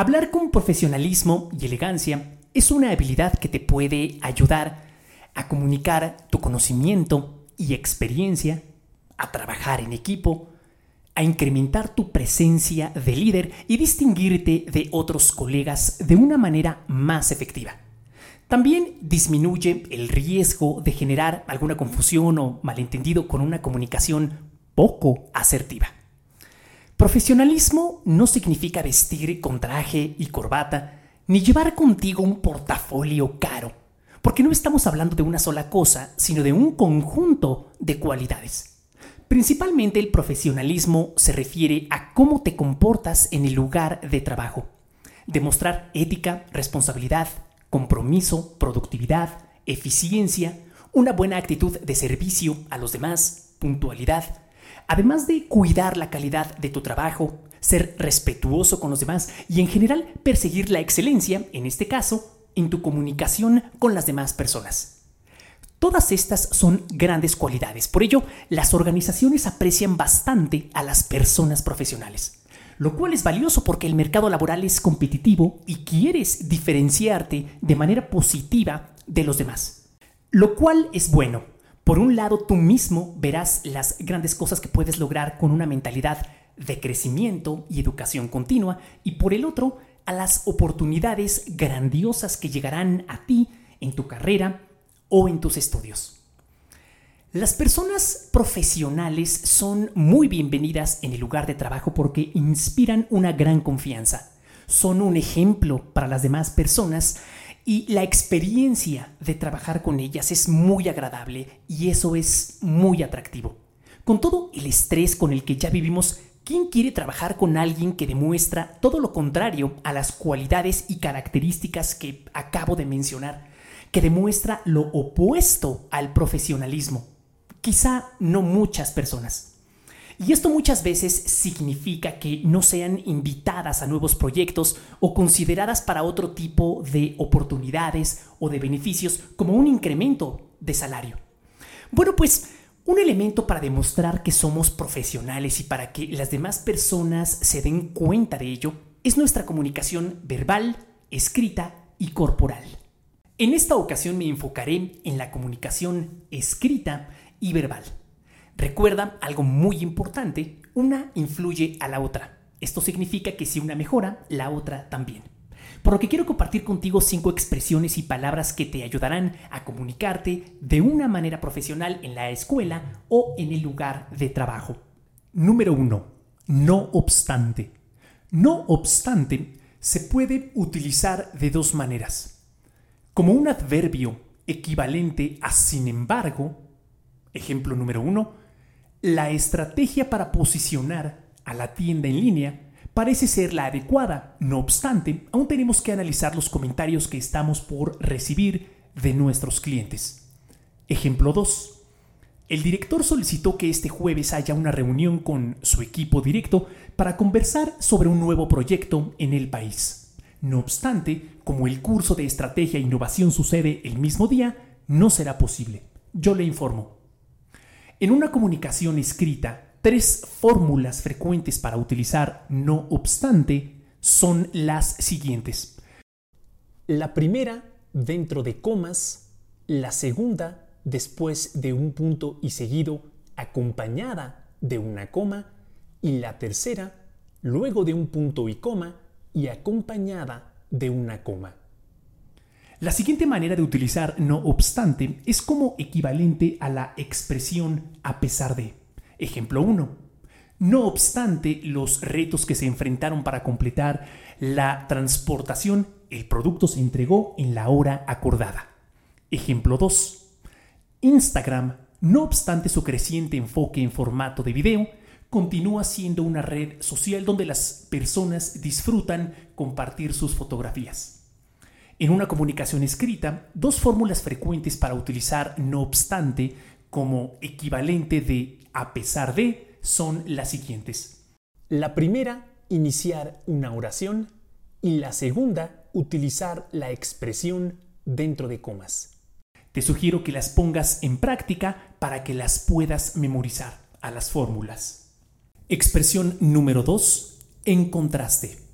Hablar con profesionalismo y elegancia es una habilidad que te puede ayudar a comunicar tu conocimiento y experiencia, a trabajar en equipo, a incrementar tu presencia de líder y distinguirte de otros colegas de una manera más efectiva. También disminuye el riesgo de generar alguna confusión o malentendido con una comunicación poco asertiva. Profesionalismo no significa vestir con traje y corbata, ni llevar contigo un portafolio caro, porque no estamos hablando de una sola cosa, sino de un conjunto de cualidades. Principalmente el profesionalismo se refiere a cómo te comportas en el lugar de trabajo. Demostrar ética, responsabilidad, compromiso, productividad, eficiencia, una buena actitud de servicio a los demás, puntualidad, además de cuidar la calidad de tu trabajo, ser respetuoso con los demás y en general perseguir la excelencia, en este caso, en tu comunicación con las demás personas. Todas estas son grandes cualidades, por ello las organizaciones aprecian bastante a las personas profesionales, lo cual es valioso porque el mercado laboral es competitivo y quieres diferenciarte de manera positiva de los demás, lo cual es bueno, por un lado, tú mismo verás las grandes cosas que puedes lograr con una mentalidad de crecimiento y educación continua, y por el otro, a las oportunidades grandiosas que llegarán a ti en tu carrera o en tus estudios. Las personas profesionales son muy bienvenidas en el lugar de trabajo porque inspiran una gran confianza. Son un ejemplo para las demás personas y la experiencia de trabajar con ellas es muy agradable y eso es muy atractivo. Con todo el estrés con el que ya vivimos, ¿quién quiere trabajar con alguien que demuestra todo lo contrario a las cualidades y características que acabo de mencionar? Que demuestra lo opuesto al profesionalismo. Quizá no muchas personas. Y esto muchas veces significa que no sean invitadas a nuevos proyectos o consideradas para otro tipo de oportunidades o de beneficios como un incremento de salario. Bueno, pues un elemento para demostrar que somos profesionales y para que las demás personas se den cuenta de ello es nuestra comunicación verbal, escrita y corporal. En esta ocasión me enfocaré en la comunicación escrita y verbal. Recuerda algo muy importante, una influye a la otra. Esto significa que si una mejora, la otra también. Por lo que quiero compartir contigo cinco expresiones y palabras que te ayudarán a comunicarte de una manera profesional en la escuela o en el lugar de trabajo. Número 1. No obstante. No obstante se puede utilizar de dos maneras. Como un adverbio equivalente a sin embargo, ejemplo número 1, la estrategia para posicionar a la tienda en línea parece ser la adecuada. No obstante, aún tenemos que analizar los comentarios que estamos por recibir de nuestros clientes. Ejemplo 2. El director solicitó que este jueves haya una reunión con su equipo directo para conversar sobre un nuevo proyecto en el país. No obstante, como el curso de estrategia e innovación sucede el mismo día, no será posible. Yo le informo. En una comunicación escrita, tres fórmulas frecuentes para utilizar no obstante son las siguientes. La primera dentro de comas, la segunda después de un punto y seguido acompañada de una coma y la tercera luego de un punto y coma y acompañada de una coma. La siguiente manera de utilizar no obstante es como equivalente a la expresión a pesar de. Ejemplo 1. No obstante los retos que se enfrentaron para completar la transportación, el producto se entregó en la hora acordada. Ejemplo 2. Instagram, no obstante su creciente enfoque en formato de video, continúa siendo una red social donde las personas disfrutan compartir sus fotografías. En una comunicación escrita, dos fórmulas frecuentes para utilizar no obstante como equivalente de a pesar de son las siguientes. La primera, iniciar una oración y la segunda, utilizar la expresión dentro de comas. Te sugiero que las pongas en práctica para que las puedas memorizar a las fórmulas. Expresión número 2. En contraste.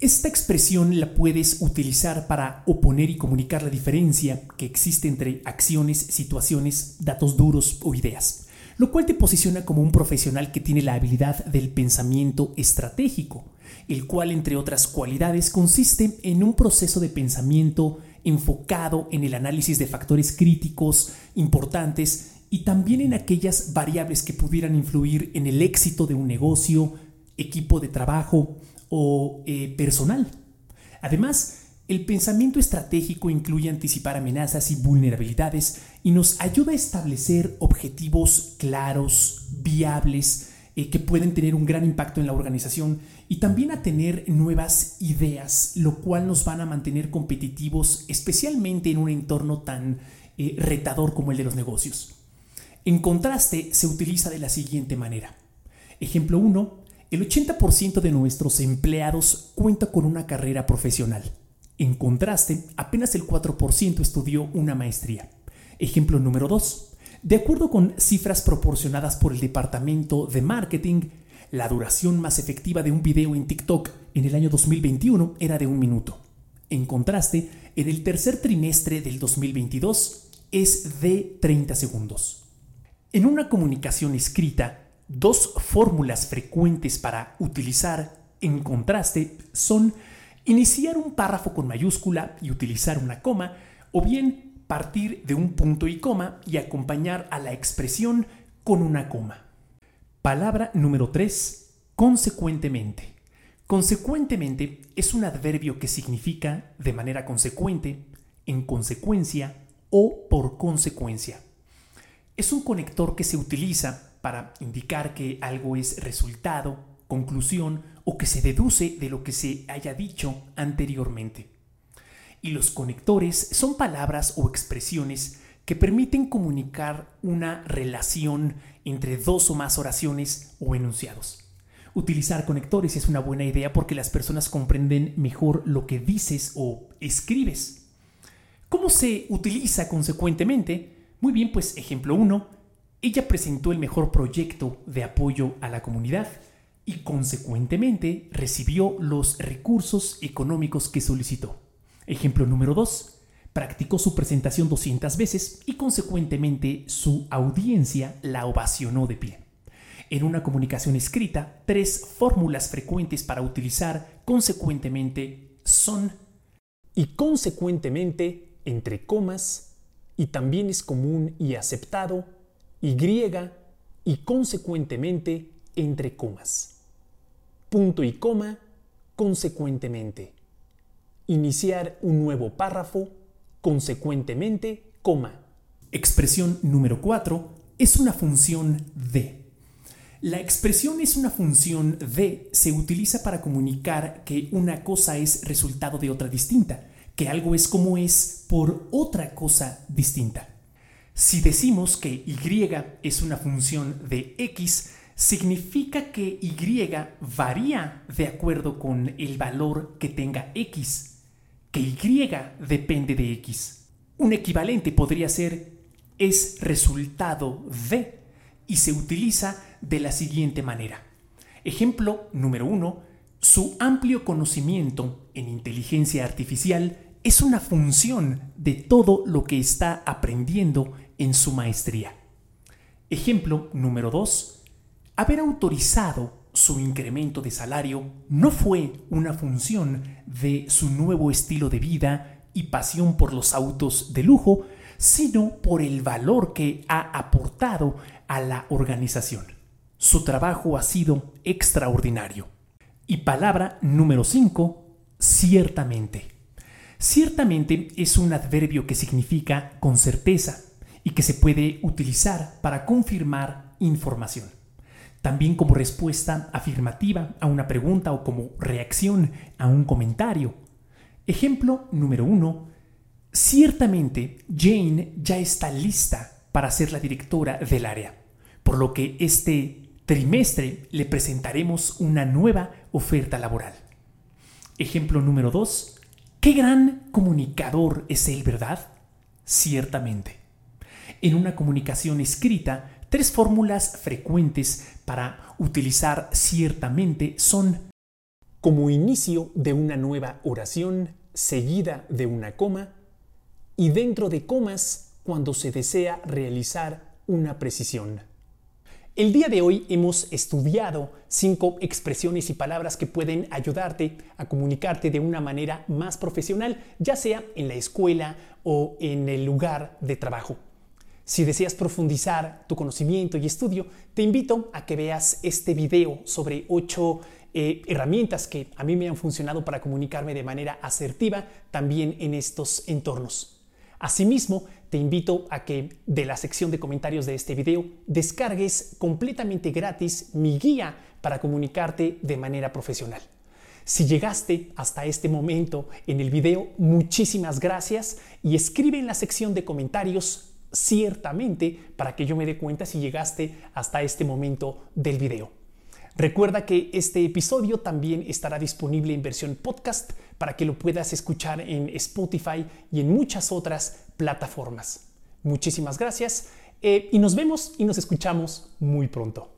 Esta expresión la puedes utilizar para oponer y comunicar la diferencia que existe entre acciones, situaciones, datos duros o ideas, lo cual te posiciona como un profesional que tiene la habilidad del pensamiento estratégico, el cual entre otras cualidades consiste en un proceso de pensamiento enfocado en el análisis de factores críticos importantes y también en aquellas variables que pudieran influir en el éxito de un negocio, equipo de trabajo o eh, personal. Además, el pensamiento estratégico incluye anticipar amenazas y vulnerabilidades y nos ayuda a establecer objetivos claros, viables, eh, que pueden tener un gran impacto en la organización y también a tener nuevas ideas, lo cual nos van a mantener competitivos, especialmente en un entorno tan eh, retador como el de los negocios. En contraste, se utiliza de la siguiente manera. Ejemplo 1. El 80% de nuestros empleados cuenta con una carrera profesional. En contraste, apenas el 4% estudió una maestría. Ejemplo número 2. De acuerdo con cifras proporcionadas por el Departamento de Marketing, la duración más efectiva de un video en TikTok en el año 2021 era de un minuto. En contraste, en el tercer trimestre del 2022 es de 30 segundos. En una comunicación escrita, dos fórmulas frecuentes para utilizar en contraste son iniciar un párrafo con mayúscula y utilizar una coma, o bien partir de un punto y coma y acompañar a la expresión con una coma. Palabra número 3. Consecuentemente. Consecuentemente es un adverbio que significa de manera consecuente, en consecuencia o por consecuencia es un conector que se utiliza para indicar que algo es resultado, conclusión o que se deduce de lo que se haya dicho anteriormente. Y los conectores son palabras o expresiones que permiten comunicar una relación entre dos o más oraciones o enunciados. Utilizar conectores es una buena idea porque las personas comprenden mejor lo que dices o escribes. ¿Cómo se utiliza consecuentemente? Muy bien, pues ejemplo 1, ella presentó el mejor proyecto de apoyo a la comunidad y consecuentemente recibió los recursos económicos que solicitó. Ejemplo número 2, practicó su presentación 200 veces y consecuentemente su audiencia la ovacionó de pie. En una comunicación escrita, tres fórmulas frecuentes para utilizar consecuentemente son y consecuentemente entre comas y también es común y aceptado y y consecuentemente entre comas. Punto y coma consecuentemente. Iniciar un nuevo párrafo consecuentemente coma. Expresión número 4 es una función de. La expresión es una función de se utiliza para comunicar que una cosa es resultado de otra distinta que algo es como es por otra cosa distinta. Si decimos que y es una función de x, significa que y varía de acuerdo con el valor que tenga x, que y depende de x. Un equivalente podría ser es resultado de y se utiliza de la siguiente manera. Ejemplo número uno, su amplio conocimiento en inteligencia artificial es una función de todo lo que está aprendiendo en su maestría. Ejemplo número 2. Haber autorizado su incremento de salario no fue una función de su nuevo estilo de vida y pasión por los autos de lujo, sino por el valor que ha aportado a la organización. Su trabajo ha sido extraordinario. Y palabra número 5, ciertamente. Ciertamente es un adverbio que significa con certeza y que se puede utilizar para confirmar información. También como respuesta afirmativa a una pregunta o como reacción a un comentario. Ejemplo número uno. Ciertamente Jane ya está lista para ser la directora del área, por lo que este trimestre le presentaremos una nueva oferta laboral. Ejemplo número 2. Qué gran comunicador es él, ¿verdad? Ciertamente. En una comunicación escrita, tres fórmulas frecuentes para utilizar ciertamente son como inicio de una nueva oración seguida de una coma y dentro de comas cuando se desea realizar una precisión. El día de hoy hemos estudiado cinco expresiones y palabras que pueden ayudarte a comunicarte de una manera más profesional, ya sea en la escuela o en el lugar de trabajo. Si deseas profundizar tu conocimiento y estudio, te invito a que veas este video sobre ocho eh, herramientas que a mí me han funcionado para comunicarme de manera asertiva también en estos entornos. Asimismo, te invito a que de la sección de comentarios de este video descargues completamente gratis mi guía para comunicarte de manera profesional. Si llegaste hasta este momento en el video, muchísimas gracias y escribe en la sección de comentarios ciertamente para que yo me dé cuenta si llegaste hasta este momento del video. Recuerda que este episodio también estará disponible en versión podcast para que lo puedas escuchar en Spotify y en muchas otras plataformas. Muchísimas gracias eh, y nos vemos y nos escuchamos muy pronto.